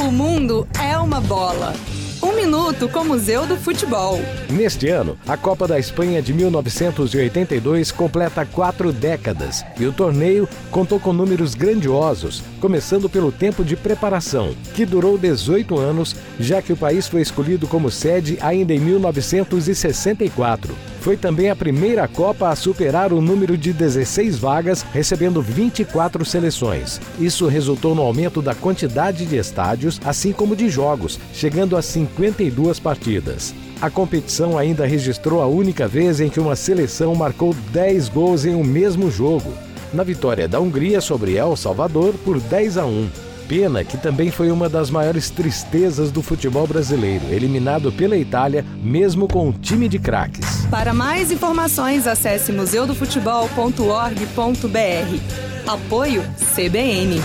O mundo é uma bola. Um minuto com o Museu do Futebol. Neste ano, a Copa da Espanha de 1982 completa quatro décadas e o torneio contou com números grandiosos, começando pelo tempo de preparação, que durou 18 anos, já que o país foi escolhido como sede ainda em 1964. Foi também a primeira Copa a superar o número de 16 vagas, recebendo 24 seleções. Isso resultou no aumento da quantidade de estádios, assim como de jogos, chegando a 52 partidas. A competição ainda registrou a única vez em que uma seleção marcou 10 gols em um mesmo jogo, na vitória da Hungria sobre El Salvador por 10 a 1. Pena que também foi uma das maiores tristezas do futebol brasileiro, eliminado pela Itália, mesmo com um time de craques. Para mais informações, acesse museudofutebol.org.br. Apoio CBN.